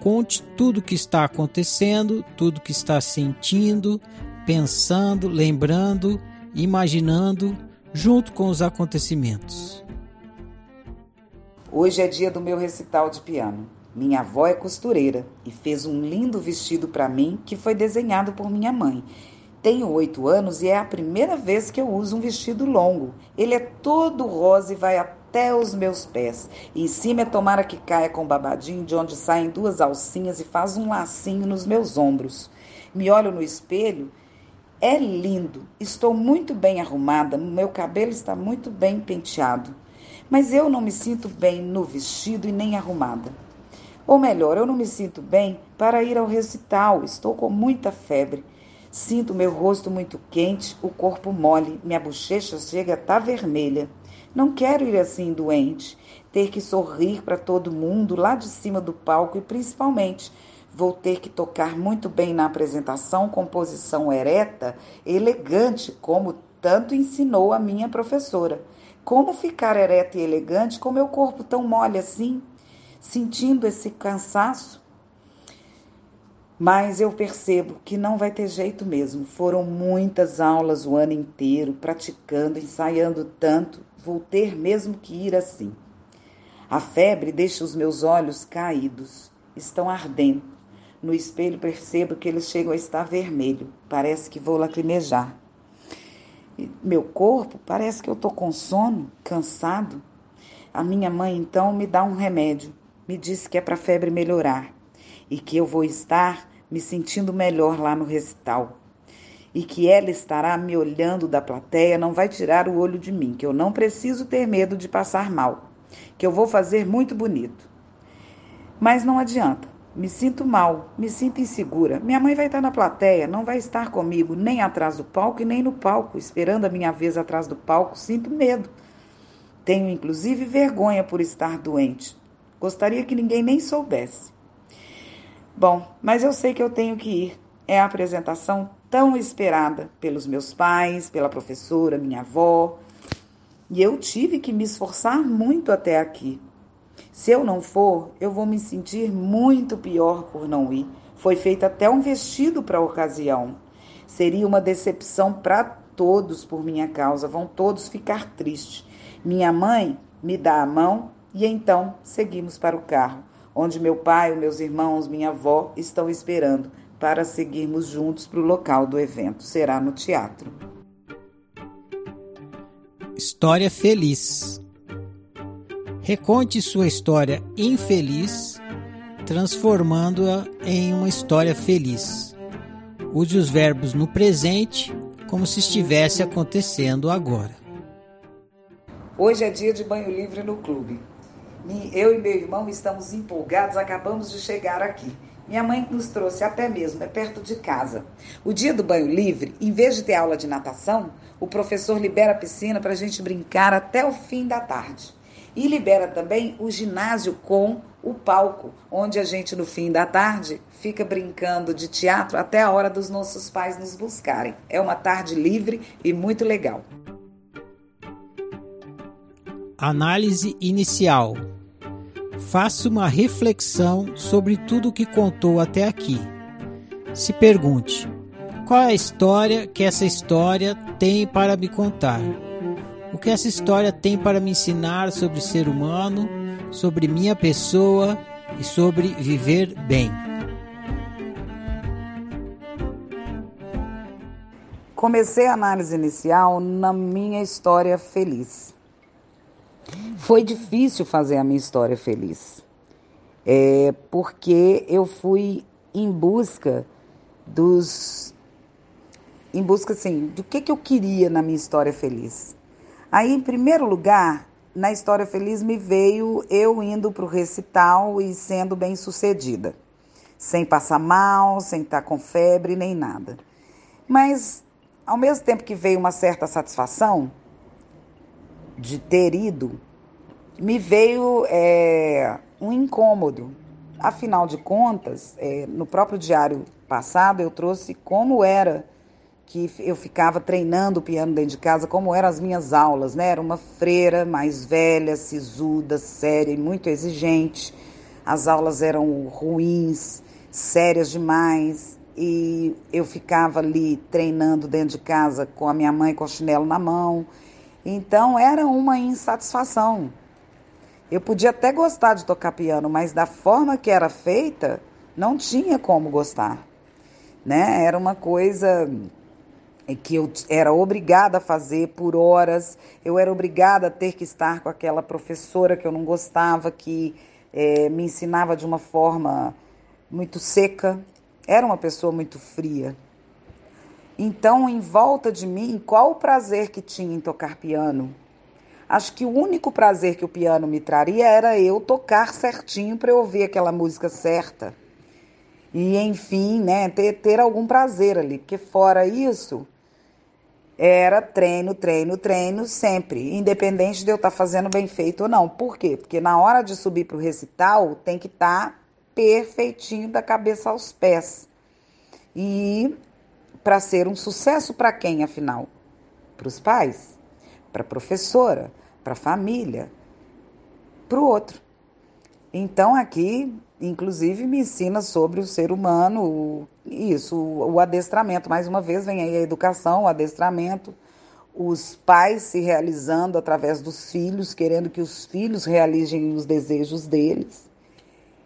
Conte tudo o que está acontecendo, tudo o que está sentindo, pensando, lembrando, imaginando, junto com os acontecimentos. Hoje é dia do meu recital de piano. Minha avó é costureira e fez um lindo vestido para mim que foi desenhado por minha mãe. Tenho oito anos e é a primeira vez que eu uso um vestido longo. Ele é todo rosa e vai até os meus pés. E em cima é tomara que caia com babadinho, de onde saem duas alcinhas e faz um lacinho nos meus ombros. Me olho no espelho. É lindo. Estou muito bem arrumada. Meu cabelo está muito bem penteado. Mas eu não me sinto bem no vestido e nem arrumada. Ou melhor, eu não me sinto bem para ir ao recital, estou com muita febre. Sinto meu rosto muito quente, o corpo mole, minha bochecha chega a estar tá vermelha. Não quero ir assim doente, ter que sorrir para todo mundo lá de cima do palco e principalmente vou ter que tocar muito bem na apresentação, composição ereta, elegante, como tanto ensinou a minha professora. Como ficar ereta e elegante com meu corpo tão mole assim? sentindo esse cansaço. Mas eu percebo que não vai ter jeito mesmo. Foram muitas aulas o ano inteiro, praticando, ensaiando tanto, vou ter mesmo que ir assim. A febre deixa os meus olhos caídos, estão ardendo. No espelho percebo que eles chegam a estar vermelho, parece que vou lacrimejar. Meu corpo parece que eu estou com sono, cansado. A minha mãe então me dá um remédio me disse que é para a febre melhorar e que eu vou estar me sentindo melhor lá no recital. E que ela estará me olhando da plateia, não vai tirar o olho de mim, que eu não preciso ter medo de passar mal, que eu vou fazer muito bonito. Mas não adianta, me sinto mal, me sinto insegura. Minha mãe vai estar na plateia, não vai estar comigo nem atrás do palco e nem no palco, esperando a minha vez atrás do palco, sinto medo. Tenho inclusive vergonha por estar doente. Gostaria que ninguém nem soubesse. Bom, mas eu sei que eu tenho que ir. É a apresentação tão esperada pelos meus pais, pela professora, minha avó. E eu tive que me esforçar muito até aqui. Se eu não for, eu vou me sentir muito pior por não ir. Foi feito até um vestido para a ocasião. Seria uma decepção para todos por minha causa, vão todos ficar tristes. Minha mãe me dá a mão e então seguimos para o carro, onde meu pai, meus irmãos, minha avó estão esperando para seguirmos juntos para o local do evento. Será no teatro. História feliz. Reconte sua história infeliz, transformando-a em uma história feliz. Use os verbos no presente como se estivesse acontecendo agora. Hoje é dia de banho livre no clube. Eu e meu irmão estamos empolgados, acabamos de chegar aqui. Minha mãe nos trouxe até mesmo, é perto de casa. O dia do banho livre, em vez de ter aula de natação, o professor libera a piscina para a gente brincar até o fim da tarde. E libera também o ginásio com o palco, onde a gente no fim da tarde fica brincando de teatro até a hora dos nossos pais nos buscarem. É uma tarde livre e muito legal. Análise inicial. Faça uma reflexão sobre tudo o que contou até aqui. Se pergunte: qual é a história que essa história tem para me contar? O que essa história tem para me ensinar sobre ser humano, sobre minha pessoa e sobre viver bem? Comecei a análise inicial na minha história feliz. Foi difícil fazer a minha história feliz, é, porque eu fui em busca dos. em busca, assim, do que, que eu queria na minha história feliz. Aí, em primeiro lugar, na história feliz me veio eu indo para o recital e sendo bem sucedida, sem passar mal, sem estar com febre nem nada. Mas ao mesmo tempo que veio uma certa satisfação de ter ido, me veio é, um incômodo. Afinal de contas, é, no próprio diário passado eu trouxe como era que eu ficava treinando o piano dentro de casa, como eram as minhas aulas, né? Era uma freira mais velha, sisuda, séria e muito exigente. As aulas eram ruins, sérias demais e eu ficava ali treinando dentro de casa com a minha mãe com o chinelo na mão. Então era uma insatisfação. Eu podia até gostar de tocar piano, mas da forma que era feita, não tinha como gostar. Né? Era uma coisa que eu era obrigada a fazer por horas, eu era obrigada a ter que estar com aquela professora que eu não gostava, que é, me ensinava de uma forma muito seca, era uma pessoa muito fria. Então, em volta de mim, qual o prazer que tinha em tocar piano? Acho que o único prazer que o piano me traria era eu tocar certinho para eu ouvir aquela música certa. E, enfim, né, ter, ter algum prazer ali. Porque, fora isso, era treino, treino, treino sempre, independente de eu estar tá fazendo bem feito ou não. Por quê? Porque na hora de subir para o recital, tem que estar tá perfeitinho da cabeça aos pés. E para ser um sucesso para quem, afinal? Para os pais, para a professora, para a família, para o outro. Então aqui, inclusive, me ensina sobre o ser humano, isso, o adestramento. Mais uma vez, vem aí a educação, o adestramento, os pais se realizando através dos filhos, querendo que os filhos realizem os desejos deles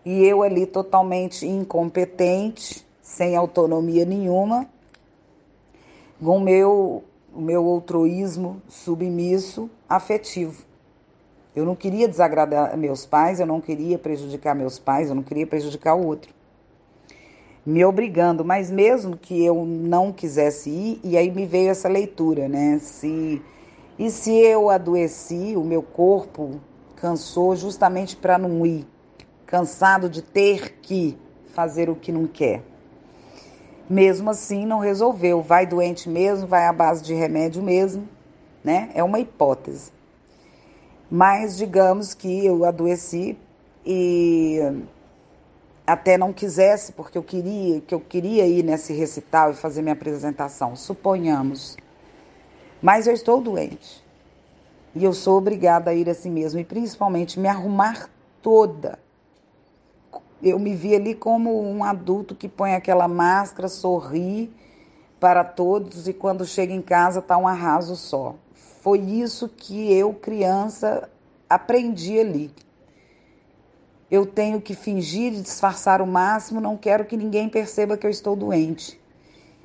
e eu ali totalmente incompetente, sem autonomia nenhuma, com o meu, o meu altruísmo submisso afetivo. Eu não queria desagradar meus pais, eu não queria prejudicar meus pais, eu não queria prejudicar o outro. Me obrigando, mas mesmo que eu não quisesse ir, e aí me veio essa leitura, né? Se, e se eu adoeci, o meu corpo cansou justamente para não ir cansado de ter que fazer o que não quer. Mesmo assim, não resolveu. Vai doente mesmo, vai à base de remédio mesmo, né? É uma hipótese. Mas digamos que eu adoeci e até não quisesse, porque eu queria, que eu queria ir nesse recital e fazer minha apresentação, suponhamos. Mas eu estou doente. E eu sou obrigada a ir assim mesmo, e principalmente me arrumar toda eu me vi ali como um adulto que põe aquela máscara, sorri para todos e quando chega em casa está um arraso só. Foi isso que eu, criança, aprendi ali. Eu tenho que fingir e disfarçar o máximo, não quero que ninguém perceba que eu estou doente.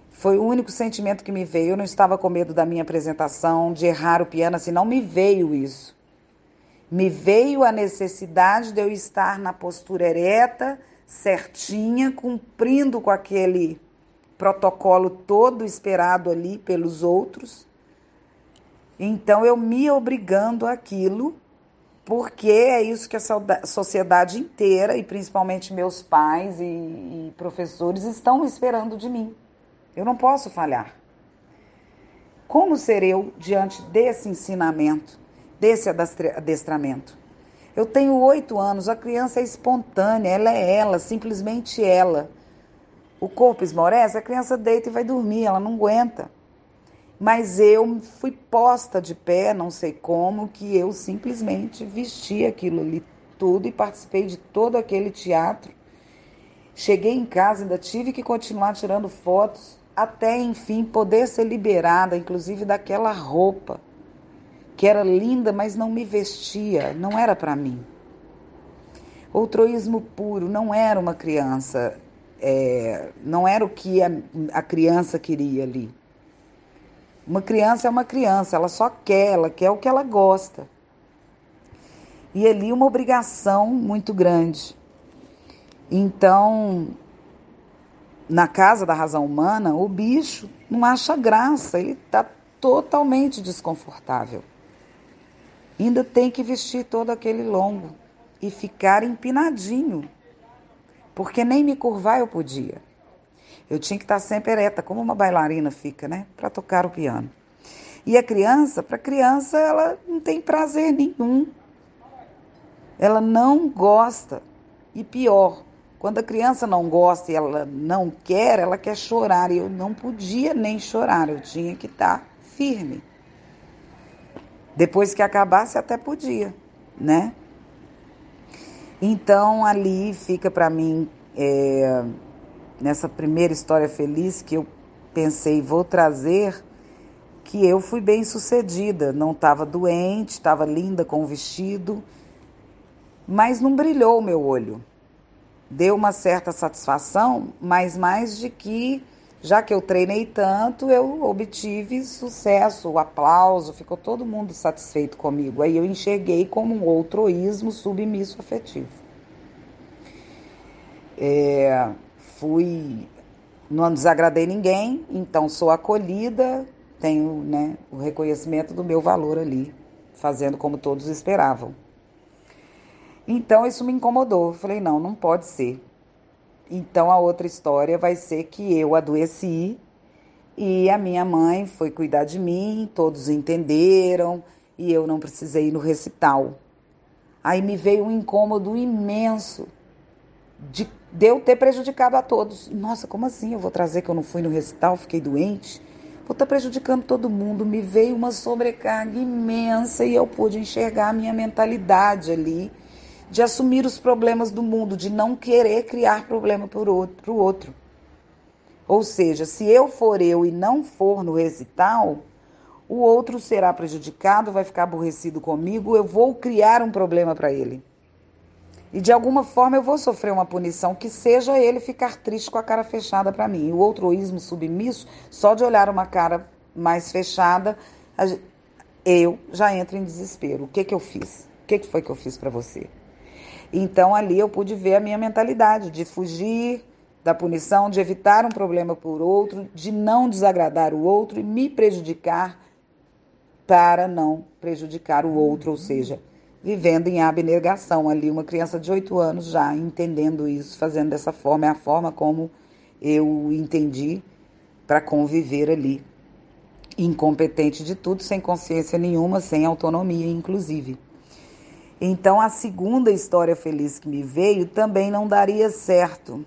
Foi o único sentimento que me veio. Eu não estava com medo da minha apresentação, de errar o piano, assim, não me veio isso. Me veio a necessidade de eu estar na postura ereta, certinha, cumprindo com aquele protocolo todo esperado ali pelos outros. Então eu me obrigando aquilo, porque é isso que a sociedade inteira, e principalmente meus pais e, e professores, estão esperando de mim. Eu não posso falhar. Como ser eu diante desse ensinamento? Desse adestramento. Eu tenho oito anos, a criança é espontânea, ela é ela, simplesmente ela. O corpo esmorece, a criança deita e vai dormir, ela não aguenta. Mas eu fui posta de pé, não sei como, que eu simplesmente vesti aquilo ali tudo e participei de todo aquele teatro. Cheguei em casa, ainda tive que continuar tirando fotos, até enfim poder ser liberada, inclusive daquela roupa que era linda, mas não me vestia, não era para mim. Outroísmo puro, não era uma criança, é, não era o que a, a criança queria ali. Uma criança é uma criança, ela só quer, ela quer o que ela gosta. E ali uma obrigação muito grande. Então, na casa da razão humana, o bicho não acha graça, ele está totalmente desconfortável. Ainda tem que vestir todo aquele longo e ficar empinadinho, porque nem me curvar eu podia. Eu tinha que estar sempre ereta, como uma bailarina fica, né? Para tocar o piano. E a criança, para criança, ela não tem prazer nenhum. Ela não gosta. E pior, quando a criança não gosta e ela não quer, ela quer chorar. E eu não podia nem chorar, eu tinha que estar firme. Depois que acabasse, até podia, né? Então ali fica para mim é, nessa primeira história feliz que eu pensei, vou trazer que eu fui bem sucedida, não estava doente, estava linda com o vestido, mas não brilhou o meu olho. Deu uma certa satisfação, mas mais de que, já que eu treinei tanto, eu obtive sucesso, aplauso, ficou todo mundo satisfeito comigo. Aí eu enxerguei como um outroísmo submisso afetivo. É, fui, não desagradei ninguém, então sou acolhida, tenho né, o reconhecimento do meu valor ali, fazendo como todos esperavam. Então isso me incomodou. Falei, não, não pode ser. Então a outra história vai ser que eu adoeci e a minha mãe foi cuidar de mim, todos entenderam e eu não precisei ir no recital. Aí me veio um incômodo imenso de de eu ter prejudicado a todos. Nossa, como assim? Eu vou trazer que eu não fui no recital, fiquei doente? Vou estar prejudicando todo mundo. Me veio uma sobrecarga imensa e eu pude enxergar a minha mentalidade ali de assumir os problemas do mundo, de não querer criar problema para o outro. Ou seja, se eu for eu e não for no recital, o outro será prejudicado, vai ficar aborrecido comigo, eu vou criar um problema para ele. E de alguma forma eu vou sofrer uma punição que seja ele ficar triste com a cara fechada para mim. O outroísmo submisso, só de olhar uma cara mais fechada, eu já entro em desespero. O que que eu fiz? O que, que foi que eu fiz para você? Então ali eu pude ver a minha mentalidade de fugir da punição, de evitar um problema por outro, de não desagradar o outro e me prejudicar para não prejudicar o outro, ou seja, vivendo em abnegação ali, uma criança de oito anos já entendendo isso, fazendo dessa forma, é a forma como eu entendi para conviver ali. Incompetente de tudo, sem consciência nenhuma, sem autonomia, inclusive. Então, a segunda história feliz que me veio também não daria certo,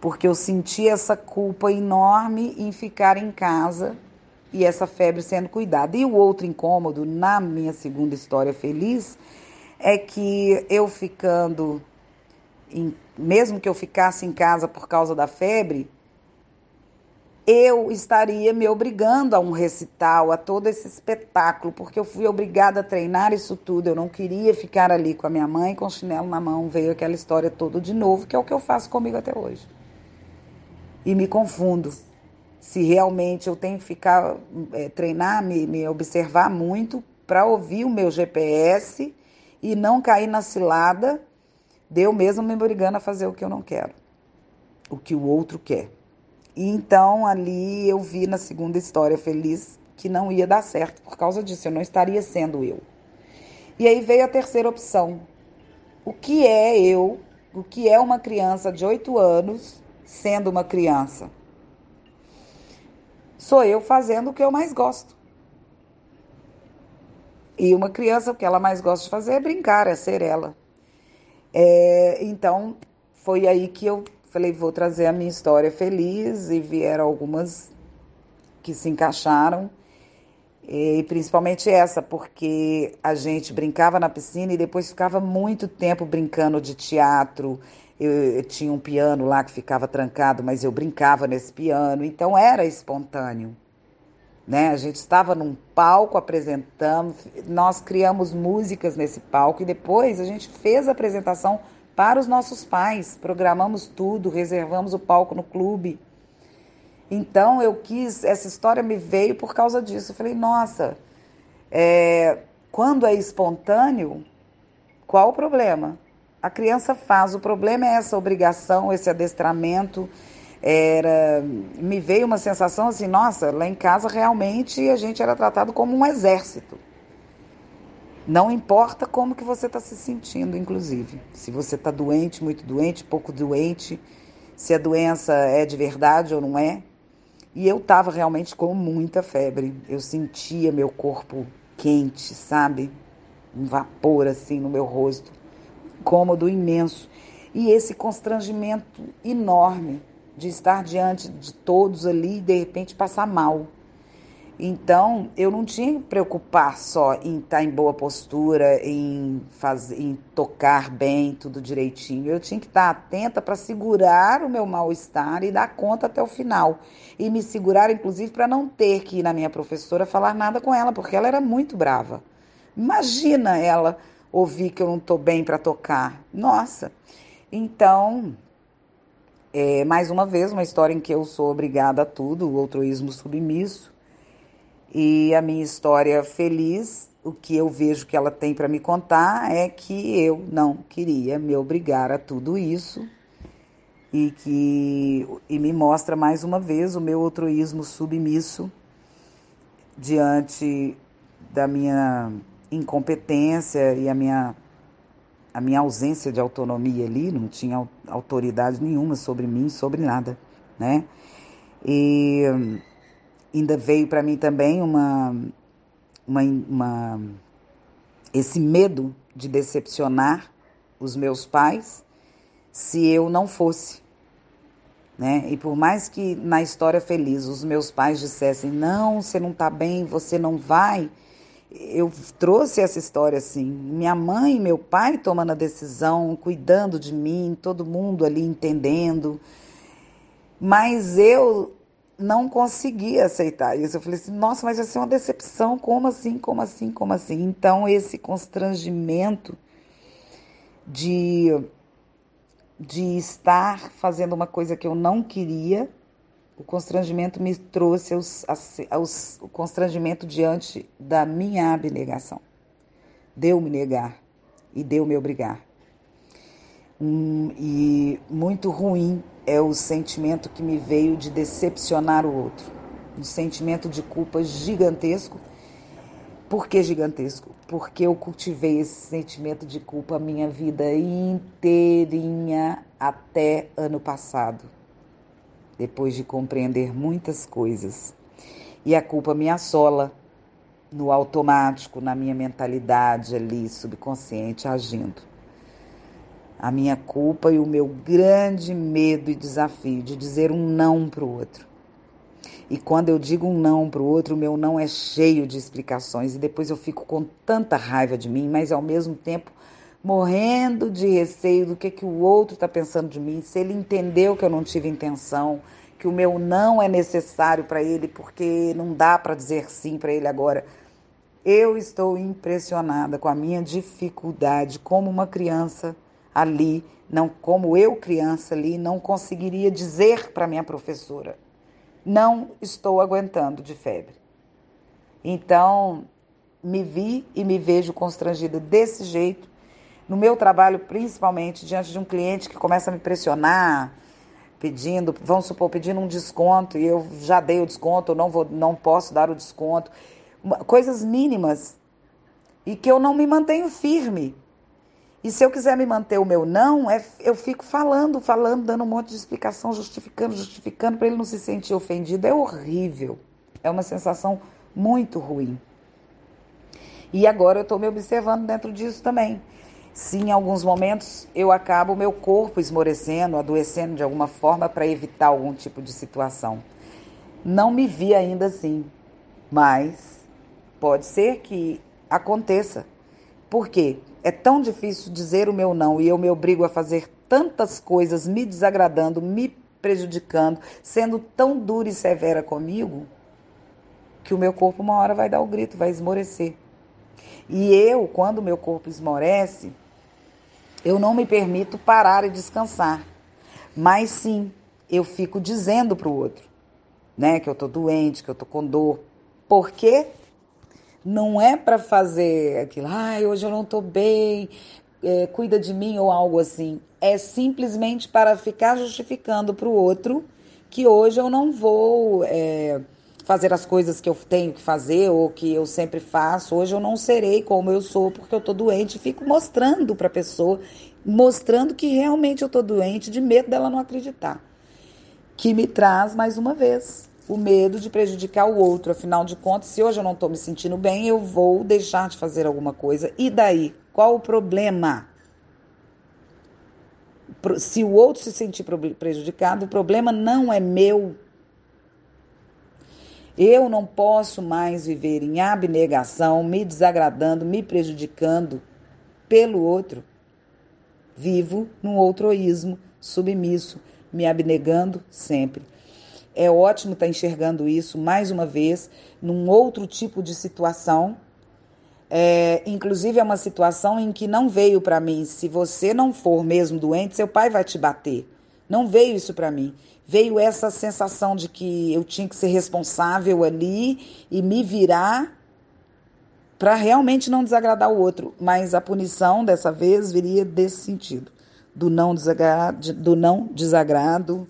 porque eu senti essa culpa enorme em ficar em casa e essa febre sendo cuidada. E o outro incômodo, na minha segunda história feliz, é que eu ficando, em, mesmo que eu ficasse em casa por causa da febre, eu estaria me obrigando a um recital, a todo esse espetáculo, porque eu fui obrigada a treinar isso tudo. Eu não queria ficar ali com a minha mãe com o chinelo na mão. Veio aquela história toda de novo, que é o que eu faço comigo até hoje. E me confundo se realmente eu tenho que ficar, é, treinar, me, me observar muito para ouvir o meu GPS e não cair na cilada de eu mesmo me obrigando a fazer o que eu não quero, o que o outro quer. E então ali eu vi na segunda história feliz que não ia dar certo por causa disso, eu não estaria sendo eu. E aí veio a terceira opção. O que é eu? O que é uma criança de 8 anos sendo uma criança? sou eu fazendo o que eu mais gosto. E uma criança, o que ela mais gosta de fazer é brincar, é ser ela. É, então, foi aí que eu falei, vou trazer a minha história feliz e vieram algumas que se encaixaram. E principalmente essa, porque a gente brincava na piscina e depois ficava muito tempo brincando de teatro. Eu, eu, tinha um piano lá que ficava trancado, mas eu brincava nesse piano, então era espontâneo. Né? A gente estava num palco apresentando, nós criamos músicas nesse palco e depois a gente fez a apresentação para os nossos pais, programamos tudo, reservamos o palco no clube. Então eu quis, essa história me veio por causa disso. Eu falei, nossa, é, quando é espontâneo, qual o problema? A criança faz, o problema é essa obrigação, esse adestramento. Era, me veio uma sensação assim, nossa, lá em casa realmente a gente era tratado como um exército. Não importa como que você está se sentindo, inclusive. Se você está doente, muito doente, pouco doente, se a doença é de verdade ou não é, e eu estava realmente com muita febre. Eu sentia meu corpo quente, sabe? Um vapor assim no meu rosto. Cômodo imenso. E esse constrangimento enorme de estar diante de todos ali e de repente passar mal. Então, eu não tinha que preocupar só em estar em boa postura, em, fazer, em tocar bem, tudo direitinho. Eu tinha que estar atenta para segurar o meu mal-estar e dar conta até o final. E me segurar, inclusive, para não ter que ir na minha professora falar nada com ela, porque ela era muito brava. Imagina ela ouvir que eu não estou bem para tocar. Nossa! Então, é, mais uma vez, uma história em que eu sou obrigada a tudo, o altruísmo submisso e a minha história feliz, o que eu vejo que ela tem para me contar é que eu não queria me obrigar a tudo isso e que e me mostra mais uma vez o meu altruísmo submisso diante da minha incompetência e a minha a minha ausência de autonomia ali, não tinha autoridade nenhuma sobre mim, sobre nada, né? E ainda veio para mim também uma, uma, uma, esse medo de decepcionar os meus pais se eu não fosse. Né? E por mais que na história feliz os meus pais dissessem: não, você não está bem, você não vai, eu trouxe essa história assim. Minha mãe e meu pai tomando a decisão, cuidando de mim, todo mundo ali entendendo. Mas eu não conseguia aceitar isso. Eu falei assim, nossa, mas vai ser uma decepção, como assim, como assim, como assim? Então, esse constrangimento de, de estar fazendo uma coisa que eu não queria, o constrangimento me trouxe aos, aos, o constrangimento diante da minha abnegação. Deu-me negar e deu-me obrigar. Hum, e muito ruim é o sentimento que me veio de decepcionar o outro. Um sentimento de culpa gigantesco. Por que gigantesco? Porque eu cultivei esse sentimento de culpa a minha vida inteirinha até ano passado, depois de compreender muitas coisas. E a culpa me assola no automático, na minha mentalidade ali, subconsciente, agindo a minha culpa e o meu grande medo e desafio de dizer um não para o outro. E quando eu digo um não para o outro, o meu não é cheio de explicações e depois eu fico com tanta raiva de mim, mas ao mesmo tempo morrendo de receio do que, que o outro está pensando de mim, se ele entendeu que eu não tive intenção, que o meu não é necessário para ele porque não dá para dizer sim para ele agora. Eu estou impressionada com a minha dificuldade como uma criança ali, não como eu criança ali, não conseguiria dizer para minha professora: "Não estou aguentando de febre". Então, me vi e me vejo constrangida desse jeito no meu trabalho, principalmente diante de um cliente que começa a me pressionar, pedindo, vamos supor, pedindo um desconto e eu já dei o desconto, não vou, não posso dar o desconto, coisas mínimas e que eu não me mantenho firme e se eu quiser me manter o meu não, é, eu fico falando, falando, dando um monte de explicação, justificando, justificando, para ele não se sentir ofendido. É horrível. É uma sensação muito ruim. E agora eu estou me observando dentro disso também. Se em alguns momentos eu acabo meu corpo esmorecendo, adoecendo de alguma forma para evitar algum tipo de situação. Não me vi ainda assim, mas pode ser que aconteça. Por quê? É tão difícil dizer o meu não e eu me obrigo a fazer tantas coisas me desagradando, me prejudicando, sendo tão dura e severa comigo, que o meu corpo uma hora vai dar o grito, vai esmorecer. E eu, quando o meu corpo esmorece, eu não me permito parar e descansar. Mas sim, eu fico dizendo para o outro, né, que eu tô doente, que eu tô com dor. Por quê? Não é para fazer aquilo, ai, hoje eu não tô bem, é, cuida de mim ou algo assim. É simplesmente para ficar justificando para o outro que hoje eu não vou é, fazer as coisas que eu tenho que fazer ou que eu sempre faço. Hoje eu não serei como eu sou porque eu tô doente. Fico mostrando para a pessoa, mostrando que realmente eu tô doente, de medo dela não acreditar. Que me traz mais uma vez o medo de prejudicar o outro. Afinal de contas, se hoje eu não estou me sentindo bem, eu vou deixar de fazer alguma coisa. E daí? Qual o problema? Se o outro se sentir prejudicado, o problema não é meu. Eu não posso mais viver em abnegação, me desagradando, me prejudicando pelo outro. Vivo num outroísmo submisso, me abnegando sempre. É ótimo estar enxergando isso mais uma vez, num outro tipo de situação. É, inclusive, é uma situação em que não veio para mim. Se você não for mesmo doente, seu pai vai te bater. Não veio isso para mim. Veio essa sensação de que eu tinha que ser responsável ali e me virar para realmente não desagradar o outro. Mas a punição dessa vez viria desse sentido: do não desagrado, do não desagrado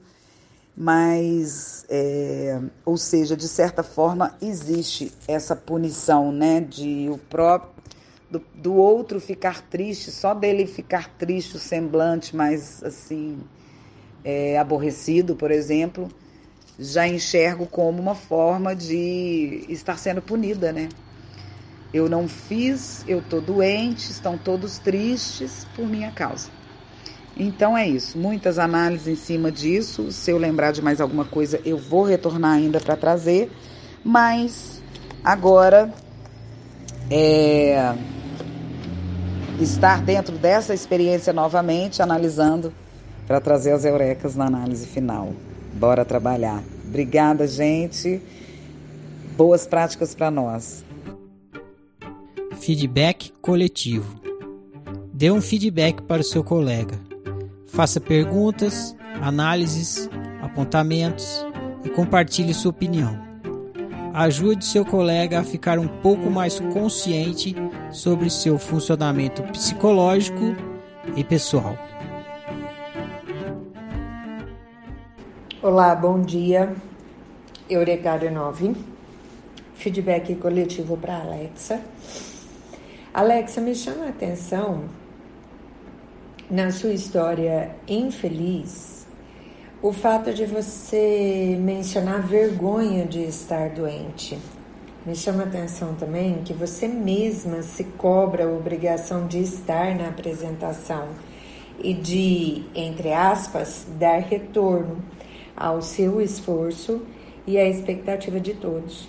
mas, é, ou seja, de certa forma existe essa punição, né, de o próprio do, do, outro ficar triste, só dele ficar triste, o semblante mais assim é, aborrecido, por exemplo, já enxergo como uma forma de estar sendo punida, né? Eu não fiz, eu tô doente, estão todos tristes por minha causa. Então é isso, muitas análises em cima disso. Se eu lembrar de mais alguma coisa, eu vou retornar ainda para trazer. Mas agora é, estar dentro dessa experiência novamente, analisando para trazer as eurecas na análise final. Bora trabalhar. Obrigada, gente. Boas práticas para nós. Feedback coletivo. Dê um feedback para o seu colega Faça perguntas, análises, apontamentos e compartilhe sua opinião. Ajude seu colega a ficar um pouco mais consciente sobre seu funcionamento psicológico e pessoal. Olá, bom dia. Eurecário 9. Feedback coletivo para Alexa. Alexa, me chama a atenção na sua história infeliz o fato de você mencionar vergonha de estar doente. Me chama a atenção também que você mesma se cobra a obrigação de estar na apresentação e de, entre aspas, dar retorno ao seu esforço e à expectativa de todos.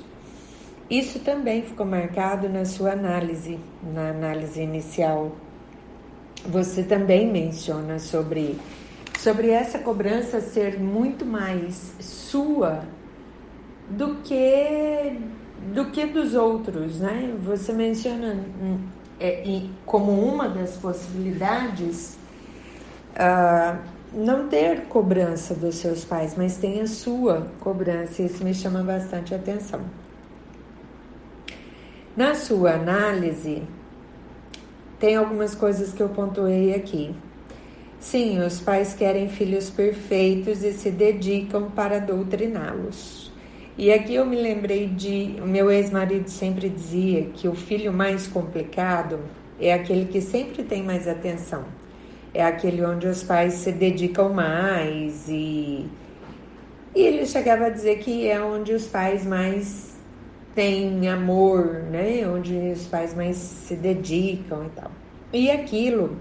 Isso também ficou marcado na sua análise, na análise inicial você também menciona sobre, sobre essa cobrança ser muito mais sua do que do que dos outros, né? Você menciona hum, é, como uma das possibilidades uh, não ter cobrança dos seus pais, mas tem a sua cobrança. Isso me chama bastante atenção. Na sua análise, tem algumas coisas que eu pontuei aqui. Sim, os pais querem filhos perfeitos e se dedicam para doutriná-los. E aqui eu me lembrei de. Meu ex-marido sempre dizia que o filho mais complicado é aquele que sempre tem mais atenção. É aquele onde os pais se dedicam mais e. E ele chegava a dizer que é onde os pais mais tem amor, né? Onde os pais mais se dedicam e tal. E aquilo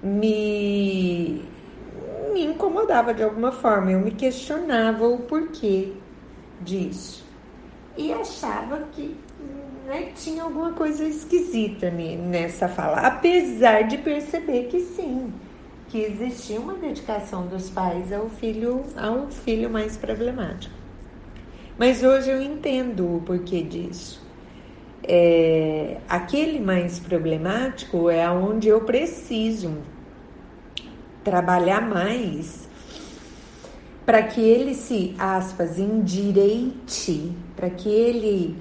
me, me incomodava de alguma forma, eu me questionava o porquê disso. E achava que né, tinha alguma coisa esquisita nessa fala, apesar de perceber que sim, que existia uma dedicação dos pais ao filho, ao filho mais problemático. Mas hoje eu entendo o porquê disso. É, aquele mais problemático é onde eu preciso trabalhar mais para que ele se, aspas, endireite, para que ele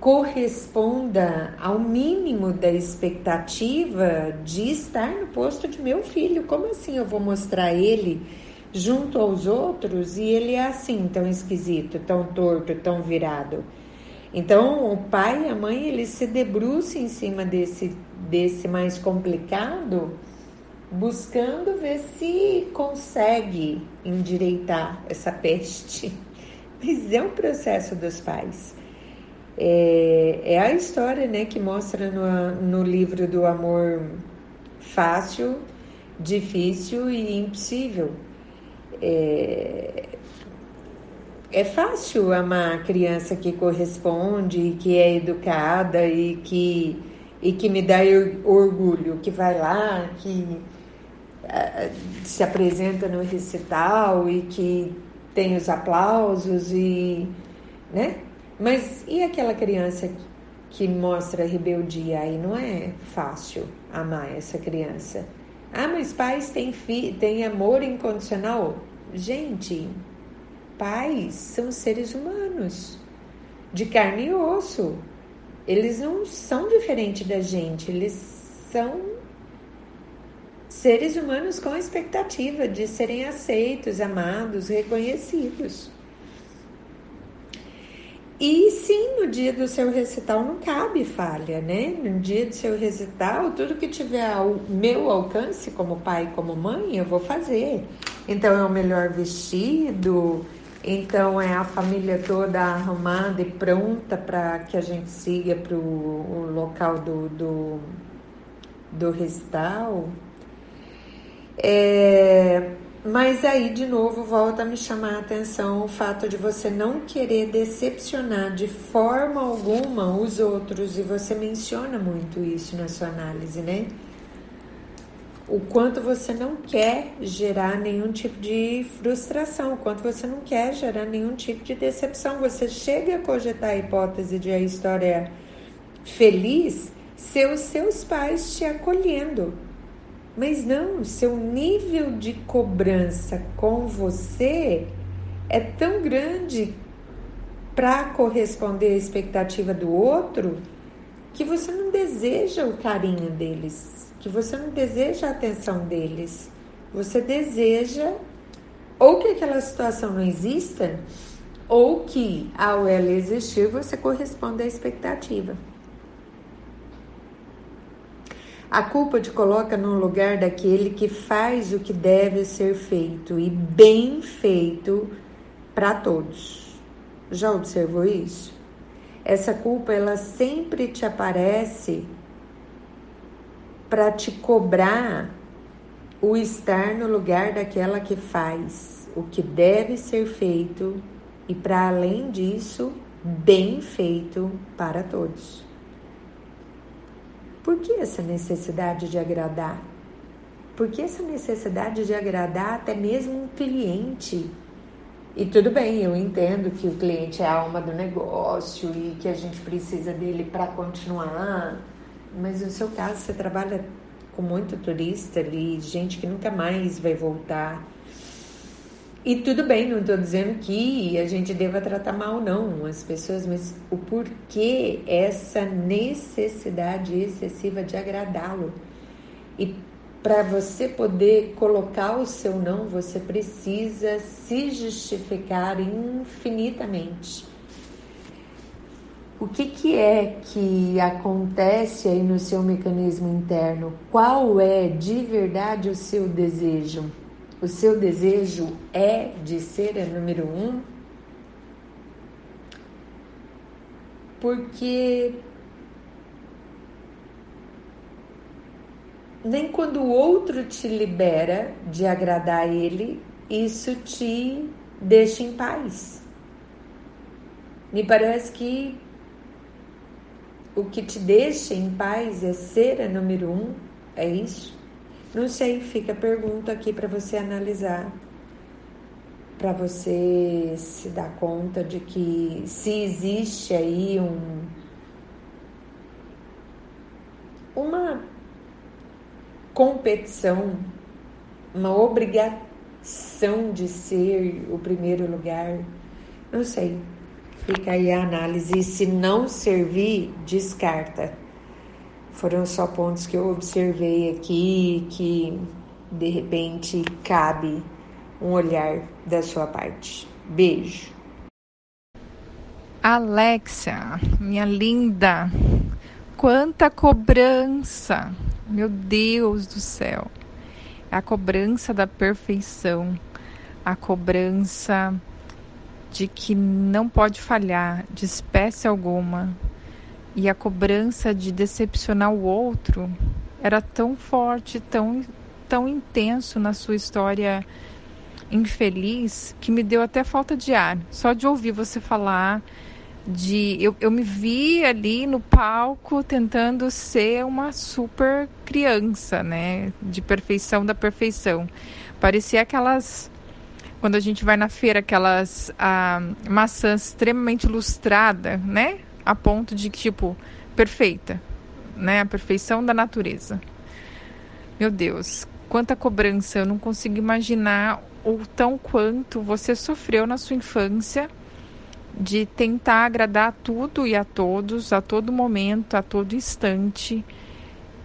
corresponda ao mínimo da expectativa de estar no posto de meu filho. Como assim eu vou mostrar ele junto aos outros e ele é assim, tão esquisito, tão torto, tão virado? Então, o pai e a mãe, eles se debruçam em cima desse, desse mais complicado, buscando ver se consegue endireitar essa peste. Mas é um processo dos pais. É, é a história né, que mostra no, no livro do amor fácil, difícil e impossível. É, é fácil amar a criança que corresponde, que é educada e que, e que me dá orgulho, que vai lá, que uh, se apresenta no recital e que tem os aplausos e, né? Mas e aquela criança que mostra rebeldia? Aí não é fácil amar essa criança. Ah, mas pais têm, fi têm amor incondicional? Gente, pais são seres humanos, de carne e osso. Eles não são diferentes da gente, eles são seres humanos com expectativa de serem aceitos, amados, reconhecidos. E sim, no dia do seu recital não cabe falha, né? No dia do seu recital, tudo que tiver ao meu alcance, como pai, como mãe, eu vou fazer. Então é o melhor vestido, então é a família toda arrumada e pronta para que a gente siga para o local do, do, do recital. É, mas aí, de novo, volta a me chamar a atenção o fato de você não querer decepcionar de forma alguma os outros, e você menciona muito isso na sua análise, né? O quanto você não quer gerar nenhum tipo de frustração, o quanto você não quer gerar nenhum tipo de decepção. Você chega a cogitar a hipótese de a história feliz ser os seus pais te acolhendo mas não, seu nível de cobrança com você é tão grande para corresponder à expectativa do outro que você não deseja o carinho deles, que você não deseja a atenção deles. Você deseja ou que aquela situação não exista, ou que, ao ela existir, você corresponda à expectativa. A culpa te coloca no lugar daquele que faz o que deve ser feito e bem feito para todos. Já observou isso? Essa culpa ela sempre te aparece para te cobrar o estar no lugar daquela que faz o que deve ser feito e para além disso, bem feito para todos. Por que essa necessidade de agradar? Por que essa necessidade de agradar até mesmo um cliente? E tudo bem, eu entendo que o cliente é a alma do negócio e que a gente precisa dele para continuar, mas no seu caso você trabalha com muito turista ali, gente que nunca mais vai voltar. E tudo bem, não estou dizendo que a gente deva tratar mal, não, as pessoas, mas o porquê essa necessidade excessiva de agradá-lo. E para você poder colocar o seu não, você precisa se justificar infinitamente. O que, que é que acontece aí no seu mecanismo interno? Qual é de verdade o seu desejo? O seu desejo é de ser a número um? porque nem quando o outro te libera de agradar ele, isso te deixa em paz. Me parece que o que te deixa em paz é ser a número um, é isso? Não sei, fica a pergunta aqui para você analisar, para você se dar conta de que se existe aí um uma competição, uma obrigação de ser o primeiro lugar. Não sei. Fica aí a análise. Se não servir, descarta. Foram só pontos que eu observei aqui que de repente cabe um olhar da sua parte. Beijo. Alexia, minha linda, quanta cobrança! Meu Deus do céu. A cobrança da perfeição, a cobrança de que não pode falhar de espécie alguma. E a cobrança de decepcionar o outro era tão forte, tão, tão intenso na sua história infeliz que me deu até falta de ar. Só de ouvir você falar de eu, eu me vi ali no palco tentando ser uma super criança, né? De perfeição da perfeição. Parecia aquelas quando a gente vai na feira aquelas ah, maçãs extremamente lustradas, né? A ponto de tipo perfeita, né? A perfeição da natureza. Meu Deus, quanta cobrança! Eu não consigo imaginar o tão quanto você sofreu na sua infância de tentar agradar a tudo e a todos, a todo momento, a todo instante,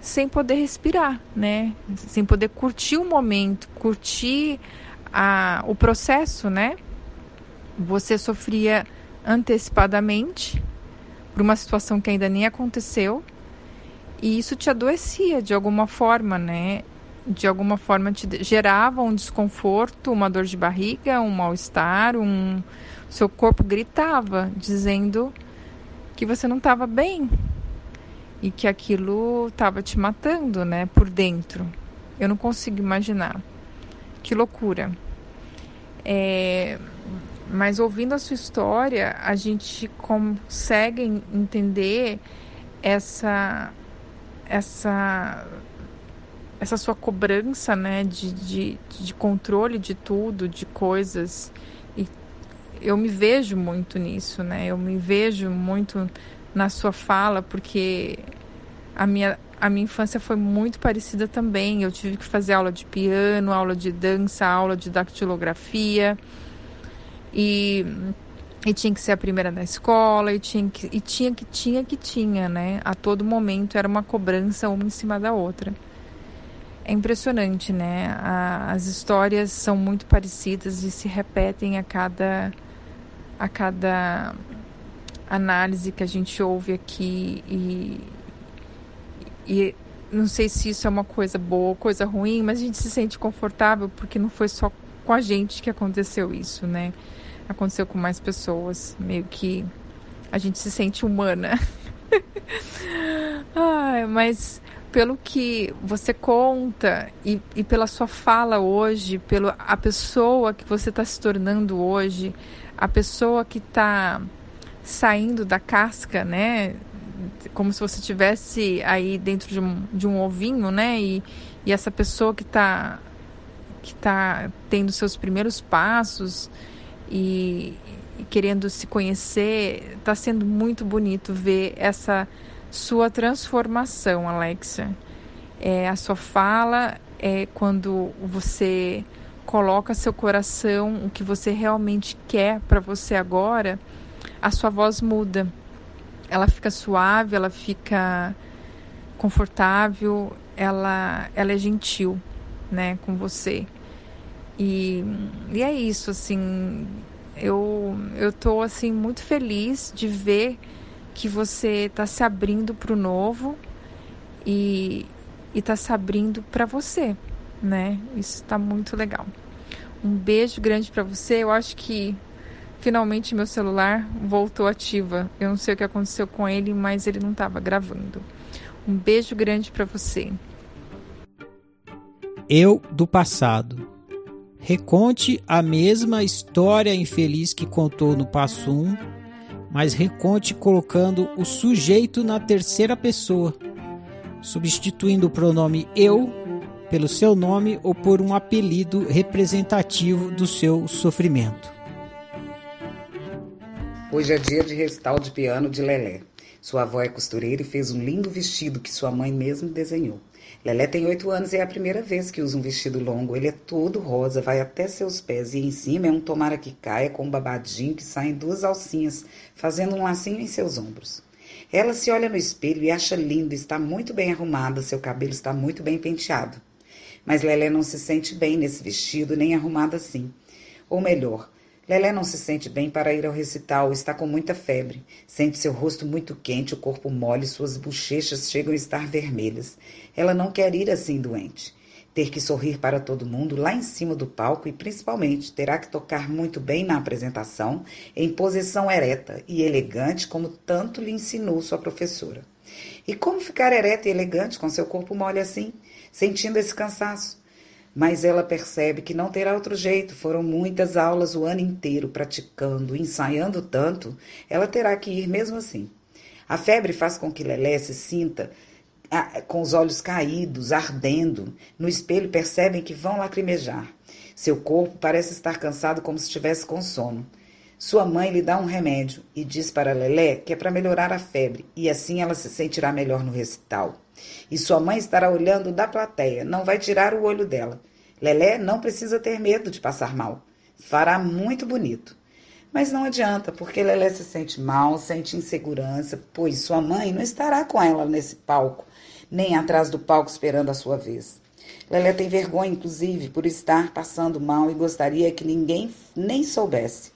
sem poder respirar, né? Sem poder curtir o momento, curtir a, o processo, né? Você sofria antecipadamente por uma situação que ainda nem aconteceu e isso te adoecia de alguma forma, né? De alguma forma te gerava um desconforto, uma dor de barriga, um mal-estar, um seu corpo gritava, dizendo que você não estava bem e que aquilo estava te matando, né, por dentro. Eu não consigo imaginar. Que loucura. É, mas ouvindo a sua história, a gente consegue entender essa essa essa sua cobrança, né, de, de, de controle de tudo, de coisas eu me vejo muito nisso, né? Eu me vejo muito na sua fala, porque a minha, a minha infância foi muito parecida também. Eu tive que fazer aula de piano, aula de dança, aula de dactilografia. E, e tinha que ser a primeira da escola, e tinha que, e tinha que, tinha que, tinha, né? A todo momento era uma cobrança uma em cima da outra. É impressionante, né? A, as histórias são muito parecidas e se repetem a cada a cada análise que a gente ouve aqui e, e não sei se isso é uma coisa boa ou coisa ruim, mas a gente se sente confortável porque não foi só com a gente que aconteceu isso, né? Aconteceu com mais pessoas, meio que a gente se sente humana. Ai, mas pelo que você conta e, e pela sua fala hoje, pela a pessoa que você está se tornando hoje, a pessoa que está saindo da casca, né? Como se você tivesse aí dentro de um, de um ovinho, né? E, e essa pessoa que está que tá tendo seus primeiros passos e, querendo se conhecer, está sendo muito bonito ver essa sua transformação, Alexia. É, a sua fala é quando você coloca seu coração, o que você realmente quer para você agora, a sua voz muda. Ela fica suave, ela fica confortável, ela, ela é gentil, né, com você. E, e é isso, assim, eu, eu tô, assim, muito feliz de ver que você está se abrindo para o novo e está se abrindo para você, né? Isso está muito legal. Um beijo grande para você. Eu acho que Finalmente meu celular voltou ativa. Eu não sei o que aconteceu com ele, mas ele não estava gravando. Um beijo grande para você. Eu do passado. Reconte a mesma história infeliz que contou no passo 1, mas reconte colocando o sujeito na terceira pessoa, substituindo o pronome eu pelo seu nome ou por um apelido representativo do seu sofrimento. Hoje é dia de recital de piano de Lelé. Sua avó é costureira e fez um lindo vestido que sua mãe mesmo desenhou. Lelé tem oito anos e é a primeira vez que usa um vestido longo. Ele é todo rosa, vai até seus pés e em cima é um tomara que caia com um babadinho que saem duas alcinhas, fazendo um lacinho em seus ombros. Ela se olha no espelho e acha lindo, está muito bem arrumada, seu cabelo está muito bem penteado. Mas Lelé não se sente bem nesse vestido, nem arrumada assim. Ou melhor, Lelé não se sente bem para ir ao recital, está com muita febre. Sente seu rosto muito quente, o corpo mole, suas bochechas chegam a estar vermelhas. Ela não quer ir assim doente. Ter que sorrir para todo mundo lá em cima do palco e, principalmente, terá que tocar muito bem na apresentação, em posição ereta e elegante, como tanto lhe ensinou sua professora. E como ficar ereta e elegante com seu corpo mole assim, sentindo esse cansaço? Mas ela percebe que não terá outro jeito. Foram muitas aulas o ano inteiro, praticando, ensaiando tanto, ela terá que ir mesmo assim. A febre faz com que Lelé se sinta ah, com os olhos caídos, ardendo. No espelho percebem que vão lacrimejar. Seu corpo parece estar cansado como se estivesse com sono. Sua mãe lhe dá um remédio e diz para Lelé que é para melhorar a febre e assim ela se sentirá melhor no recital. E sua mãe estará olhando da plateia, não vai tirar o olho dela. Lelé não precisa ter medo de passar mal. Fará muito bonito. Mas não adianta, porque Lelé se sente mal, sente insegurança, pois sua mãe não estará com ela nesse palco, nem atrás do palco esperando a sua vez. Lelé tem vergonha, inclusive, por estar passando mal e gostaria que ninguém nem soubesse.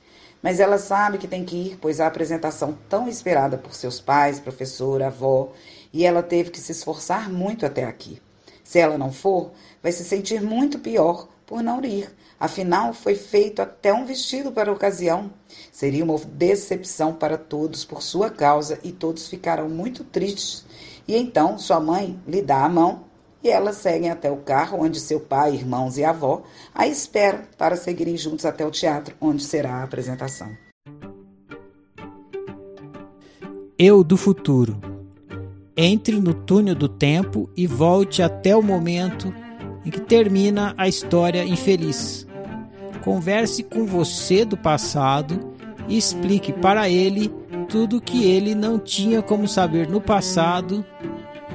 Mas ela sabe que tem que ir, pois a apresentação tão esperada por seus pais, professora, avó e ela teve que se esforçar muito até aqui. Se ela não for, vai se sentir muito pior por não ir. Afinal, foi feito até um vestido para a ocasião. Seria uma decepção para todos por sua causa e todos ficarão muito tristes. E então sua mãe lhe dá a mão e elas seguem até o carro onde seu pai, irmãos e avó a esperam para seguirem juntos até o teatro onde será a apresentação. Eu do futuro entre no túnel do tempo e volte até o momento em que termina a história infeliz. Converse com você do passado e explique para ele tudo que ele não tinha como saber no passado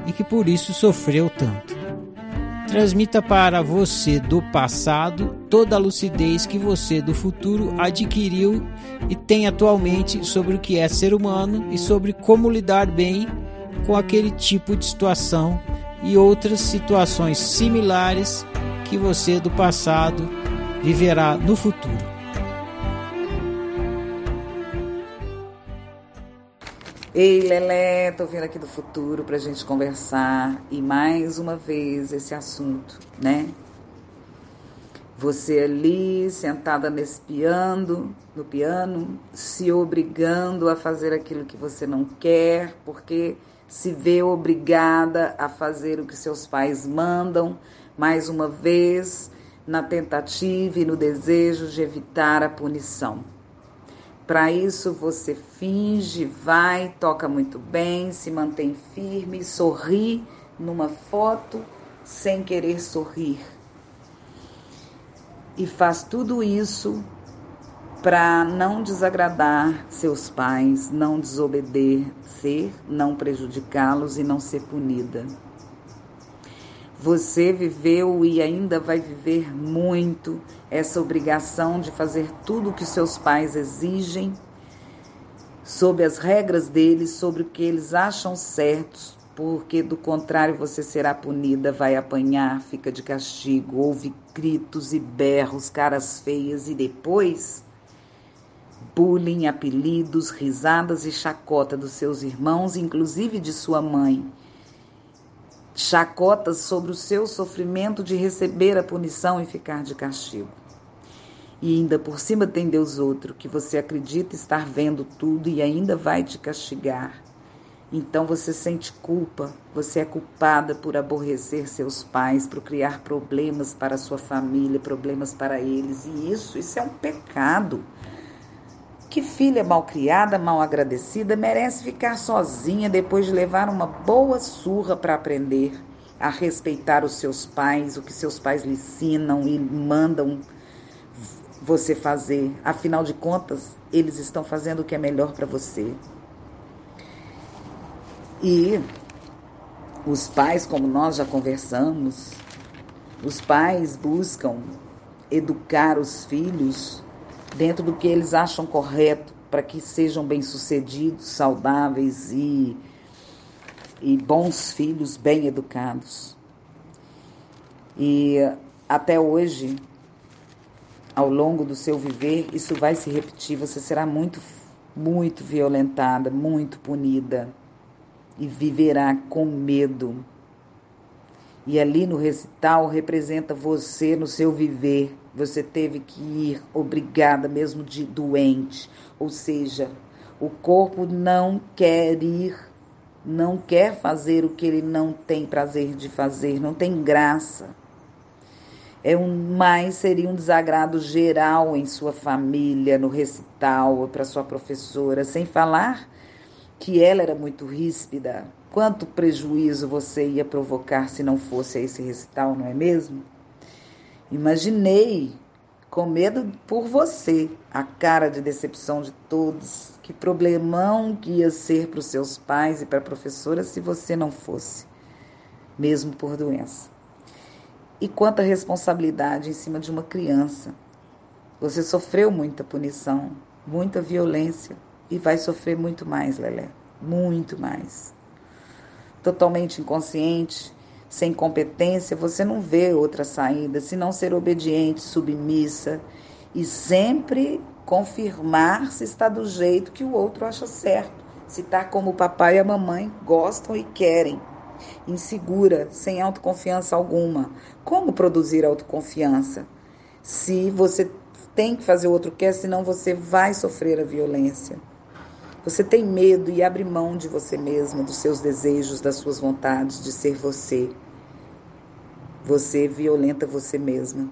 e que por isso sofreu tanto. Transmita para você do passado toda a lucidez que você do futuro adquiriu e tem atualmente sobre o que é ser humano e sobre como lidar bem com aquele tipo de situação e outras situações similares que você do passado viverá no futuro. Ei, Lelé, tô vindo aqui do futuro pra gente conversar e mais uma vez esse assunto, né? Você ali sentada nesse piano, no piano, se obrigando a fazer aquilo que você não quer, porque se vê obrigada a fazer o que seus pais mandam, mais uma vez, na tentativa e no desejo de evitar a punição. Para isso, você finge, vai, toca muito bem, se mantém firme, sorri numa foto sem querer sorrir. E faz tudo isso para não desagradar seus pais, não desobedecer, não prejudicá-los e não ser punida. Você viveu e ainda vai viver muito essa obrigação de fazer tudo o que seus pais exigem, sob as regras deles, sobre o que eles acham certos, porque do contrário você será punida, vai apanhar, fica de castigo, ouve gritos e berros, caras feias e depois bullying, apelidos, risadas e chacota dos seus irmãos, inclusive de sua mãe. Chacotas sobre o seu sofrimento de receber a punição e ficar de castigo. e ainda por cima tem Deus outro que você acredita estar vendo tudo e ainda vai te castigar. Então você sente culpa, você é culpada por aborrecer seus pais, por criar problemas para sua família, problemas para eles. E isso, isso é um pecado. Que filha mal criada, mal agradecida, merece ficar sozinha depois de levar uma boa surra para aprender a respeitar os seus pais, o que seus pais lhe ensinam e mandam você fazer. Afinal de contas, eles estão fazendo o que é melhor para você. E os pais, como nós já conversamos, os pais buscam educar os filhos dentro do que eles acham correto para que sejam bem-sucedidos, saudáveis e, e bons filhos bem educados. E até hoje, ao longo do seu viver, isso vai se repetir. Você será muito, muito violentada, muito punida e viverá com medo. E ali no recital representa você no seu viver. Você teve que ir obrigada, mesmo de doente. Ou seja, o corpo não quer ir, não quer fazer o que ele não tem prazer de fazer, não tem graça. É um mais seria um desagrado geral em sua família, no recital, para sua professora, sem falar que ela era muito ríspida. Quanto prejuízo você ia provocar se não fosse esse recital, não é mesmo? Imaginei, com medo por você, a cara de decepção de todos. Que problemão que ia ser para os seus pais e para a professora se você não fosse, mesmo por doença. E quanta responsabilidade em cima de uma criança. Você sofreu muita punição, muita violência e vai sofrer muito mais, Lelé. Muito mais. Totalmente inconsciente, sem competência, você não vê outra saída senão ser obediente, submissa e sempre confirmar se está do jeito que o outro acha certo, se está como o papai e a mamãe gostam e querem. Insegura, sem autoconfiança alguma. Como produzir autoconfiança? Se você tem que fazer o outro quer, senão você vai sofrer a violência. Você tem medo e abre mão de você mesma, dos seus desejos, das suas vontades, de ser você. Você violenta você mesma.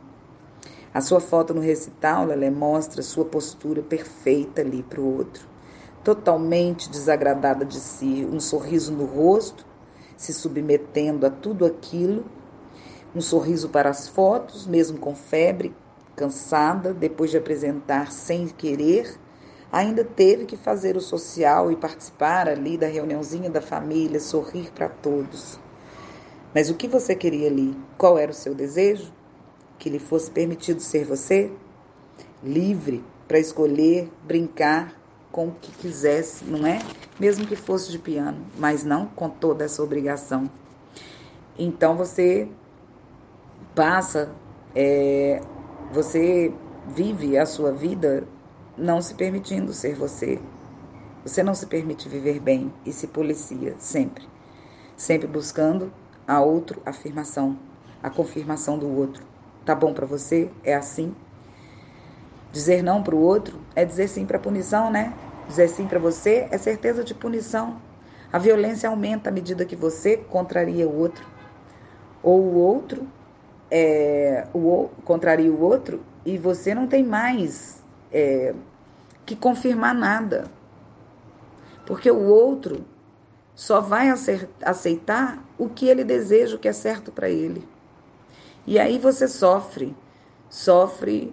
A sua foto no recital, ela mostra sua postura perfeita ali para o outro, totalmente desagradada de si, um sorriso no rosto, se submetendo a tudo aquilo, um sorriso para as fotos, mesmo com febre, cansada, depois de apresentar sem querer ainda teve que fazer o social e participar ali da reuniãozinha da família, sorrir para todos. Mas o que você queria ali? Qual era o seu desejo? Que lhe fosse permitido ser você? Livre para escolher, brincar com o que quisesse, não é? Mesmo que fosse de piano, mas não com toda essa obrigação. Então você passa, é, você vive a sua vida não se permitindo ser você. Você não se permite viver bem e se policia sempre. Sempre buscando a outro afirmação, a confirmação do outro. Tá bom para você? É assim? Dizer não para o outro é dizer sim para punição, né? Dizer sim para você é certeza de punição. A violência aumenta à medida que você contraria o outro. Ou o outro é, o, contraria o outro e você não tem mais é, que confirmar nada. Porque o outro só vai aceitar o que ele deseja, o que é certo para ele. E aí você sofre, sofre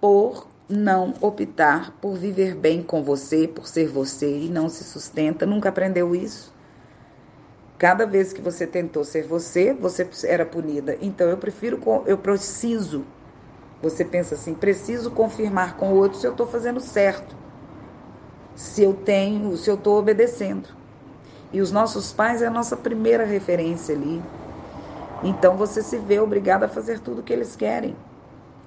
por não optar por viver bem com você, por ser você e não se sustenta, nunca aprendeu isso. Cada vez que você tentou ser você, você era punida. Então eu prefiro, eu preciso você pensa assim: preciso confirmar com o outro se eu estou fazendo certo, se eu tenho, se eu estou obedecendo. E os nossos pais é a nossa primeira referência ali. Então você se vê obrigado a fazer tudo o que eles querem.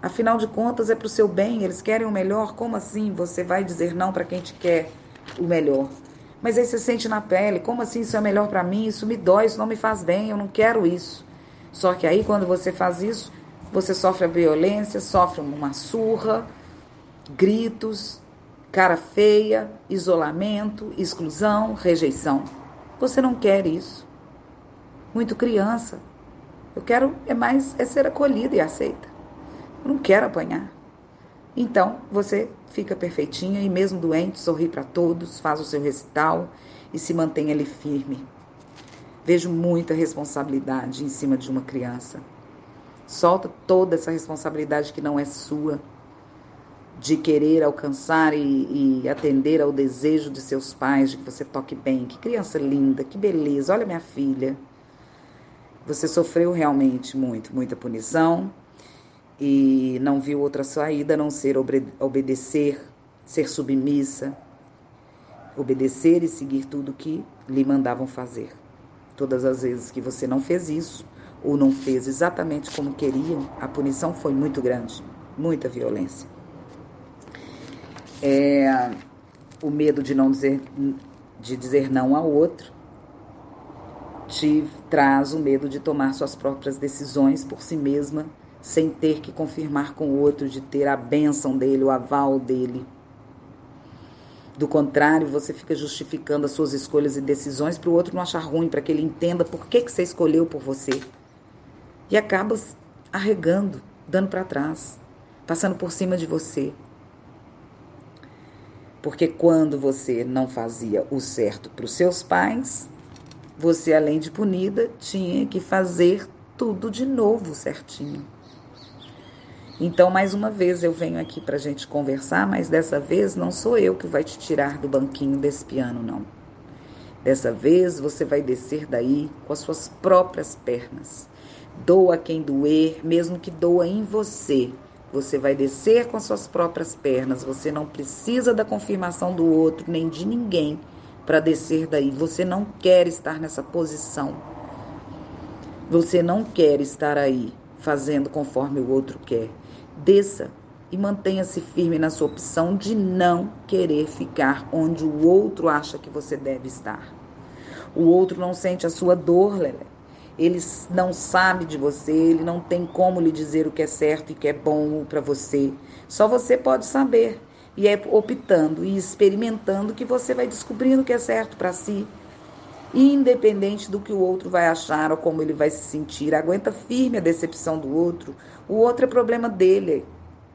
Afinal de contas, é para o seu bem, eles querem o melhor. Como assim você vai dizer não para quem te quer o melhor? Mas aí você sente na pele: como assim isso é melhor para mim? Isso me dói, isso não me faz bem, eu não quero isso. Só que aí, quando você faz isso, você sofre a violência, sofre uma surra, gritos, cara feia, isolamento, exclusão, rejeição. Você não quer isso. Muito criança. Eu quero é mais é ser acolhida e aceita. Eu não quero apanhar. Então, você fica perfeitinha e mesmo doente, sorri para todos, faz o seu recital e se mantém ali firme. Vejo muita responsabilidade em cima de uma criança. Solta toda essa responsabilidade que não é sua de querer alcançar e, e, atender ao desejo de seus pais de que você toque bem. Que criança linda, que beleza. Olha minha filha. Você sofreu realmente muito, muita punição e não viu outra saída a não ser obedecer, ser submissa, obedecer e seguir tudo que lhe mandavam fazer. Todas as vezes que você não fez isso ou não fez exatamente como queriam, a punição foi muito grande, muita violência é, o medo de não dizer, de dizer não ao outro, te traz o medo de tomar suas próprias decisões por si mesma, sem ter que confirmar com o outro, de ter a bênção dele, o aval dele. Do contrário, você fica justificando as suas escolhas e decisões para o outro não achar ruim, para que ele entenda por que, que você escolheu por você. E acaba arregando, dando para trás, passando por cima de você. Porque quando você não fazia o certo para os seus pais, você, além de punida, tinha que fazer tudo de novo certinho. Então, mais uma vez, eu venho aqui para a gente conversar, mas dessa vez não sou eu que vai te tirar do banquinho desse piano, não. Dessa vez você vai descer daí com as suas próprias pernas. Doa quem doer, mesmo que doa em você, você vai descer com as suas próprias pernas. Você não precisa da confirmação do outro, nem de ninguém, para descer daí. Você não quer estar nessa posição. Você não quer estar aí fazendo conforme o outro quer. Desça e mantenha-se firme na sua opção de não querer ficar onde o outro acha que você deve estar. O outro não sente a sua dor, Lelé ele não sabe de você, ele não tem como lhe dizer o que é certo e o que é bom para você. Só você pode saber. E é optando e experimentando que você vai descobrindo o que é certo para si. Independente do que o outro vai achar ou como ele vai se sentir, aguenta firme a decepção do outro. O outro é problema dele.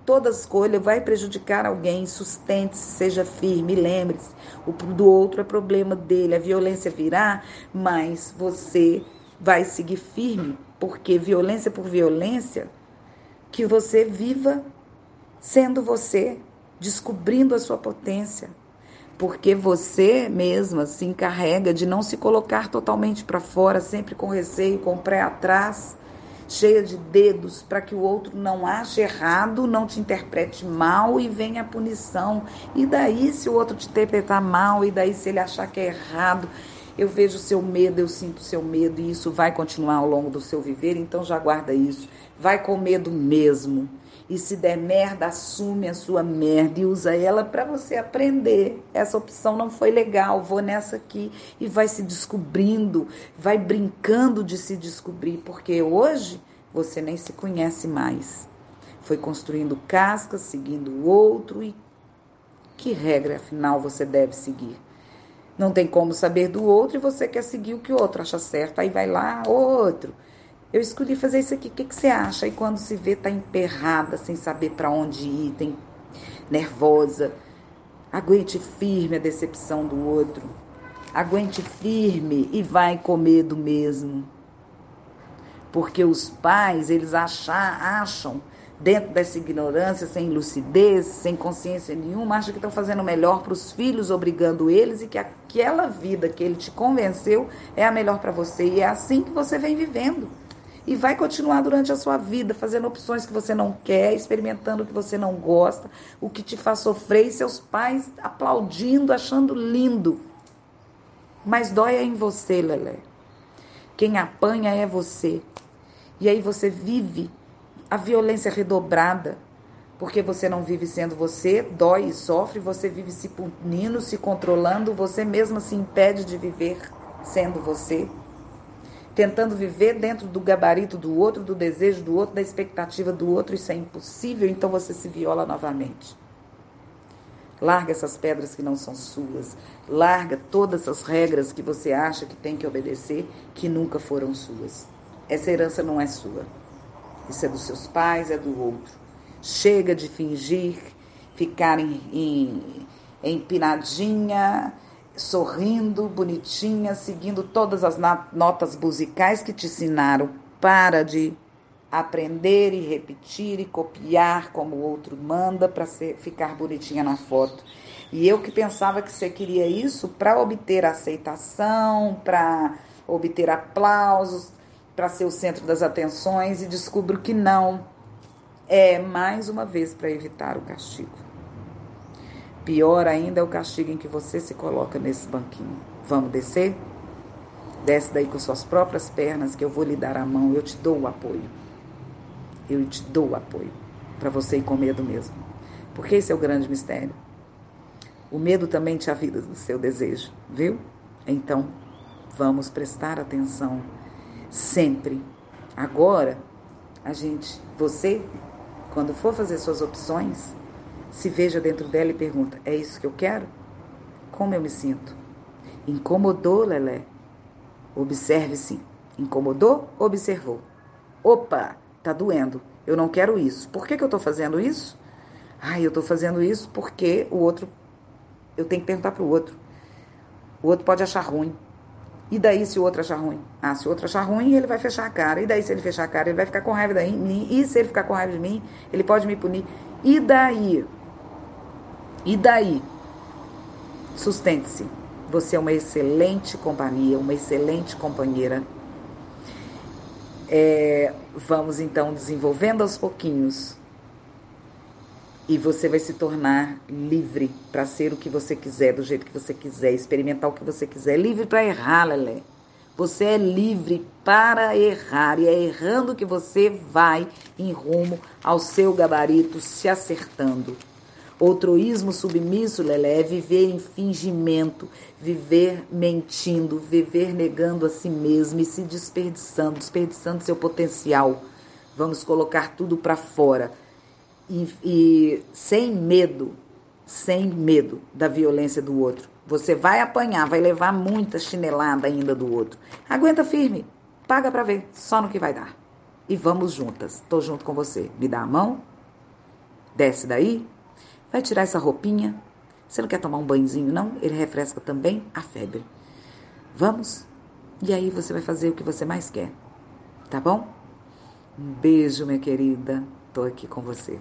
Toda escolha vai prejudicar alguém. Sustente-se, seja firme, lembre-se. O do outro é problema dele. A violência virá, mas você vai seguir firme, porque violência por violência, que você viva sendo você, descobrindo a sua potência, porque você mesma se encarrega de não se colocar totalmente para fora, sempre com receio, com o atrás, cheia de dedos, para que o outro não ache errado, não te interprete mal e venha a punição. E daí, se o outro te interpretar mal, e daí, se ele achar que é errado, eu vejo o seu medo, eu sinto o seu medo e isso vai continuar ao longo do seu viver, então já guarda isso. Vai com medo mesmo. E se der merda, assume a sua merda e usa ela para você aprender. Essa opção não foi legal, vou nessa aqui e vai se descobrindo, vai brincando de se descobrir, porque hoje você nem se conhece mais. Foi construindo cascas, seguindo o outro e que regra afinal você deve seguir? Não tem como saber do outro e você quer seguir o que o outro acha certo. Aí vai lá, outro. Eu escolhi fazer isso aqui, o que, que você acha? E quando se vê, tá emperrada, sem saber para onde ir, tem nervosa. Aguente firme a decepção do outro. Aguente firme e vai com medo mesmo. Porque os pais, eles achar, acham dentro dessa ignorância, sem lucidez, sem consciência nenhuma, acha que estão fazendo o melhor para os filhos, obrigando eles e que aquela vida que ele te convenceu é a melhor para você. E é assim que você vem vivendo. E vai continuar durante a sua vida, fazendo opções que você não quer, experimentando o que você não gosta, o que te faz sofrer, e seus pais aplaudindo, achando lindo. Mas dói é em você, Lelé. Quem apanha é você. E aí você vive a violência redobrada, porque você não vive sendo você, dói e sofre, você vive se punindo, se controlando, você mesma se impede de viver sendo você, tentando viver dentro do gabarito do outro, do desejo do outro, da expectativa do outro, isso é impossível, então você se viola novamente. Larga essas pedras que não são suas. Larga todas as regras que você acha que tem que obedecer, que nunca foram suas. Essa herança não é sua. Isso é dos seus pais, é do outro. Chega de fingir, ficar em, em, empinadinha, sorrindo, bonitinha, seguindo todas as notas musicais que te ensinaram. Para de aprender e repetir e copiar como o outro manda para ficar bonitinha na foto. E eu que pensava que você queria isso para obter aceitação, para obter aplausos, para ser o centro das atenções e descubro que não. É mais uma vez para evitar o castigo. Pior ainda é o castigo em que você se coloca nesse banquinho. Vamos descer? Desce daí com suas próprias pernas que eu vou lhe dar a mão, eu te dou o apoio eu te dou o apoio para você ir com medo mesmo. Porque esse é o grande mistério. O medo também te avisa do seu desejo, viu? Então, vamos prestar atenção sempre. Agora, a gente, você, quando for fazer suas opções, se veja dentro dela e pergunta: é isso que eu quero? Como eu me sinto? Incomodou, Lelé? Observe sim. Incomodou? Observou. Opa! Tá doendo. Eu não quero isso. Por que, que eu tô fazendo isso? Ai, eu tô fazendo isso porque o outro. Eu tenho que perguntar pro outro. O outro pode achar ruim. E daí se o outro achar ruim? Ah, se o outro achar ruim, ele vai fechar a cara. E daí se ele fechar a cara, ele vai ficar com raiva de mim. E se ele ficar com raiva de mim, ele pode me punir. E daí? E daí? Sustente-se. Você é uma excelente companhia, uma excelente companheira é, vamos então desenvolvendo aos pouquinhos e você vai se tornar livre para ser o que você quiser, do jeito que você quiser, experimentar o que você quiser. Livre para errar, Lelé. Você é livre para errar e é errando que você vai em rumo ao seu gabarito, se acertando. Outroísmo submisso, Lelé, é viver em fingimento, viver mentindo, viver negando a si mesmo e se desperdiçando, desperdiçando seu potencial. Vamos colocar tudo para fora. E, e sem medo, sem medo da violência do outro. Você vai apanhar, vai levar muita chinelada ainda do outro. Aguenta firme, paga para ver, só no que vai dar. E vamos juntas. Tô junto com você. Me dá a mão. Desce daí, Vai tirar essa roupinha? Você não quer tomar um banhozinho, não? Ele refresca também a febre. Vamos? E aí você vai fazer o que você mais quer. Tá bom? Um beijo, minha querida. Tô aqui com você.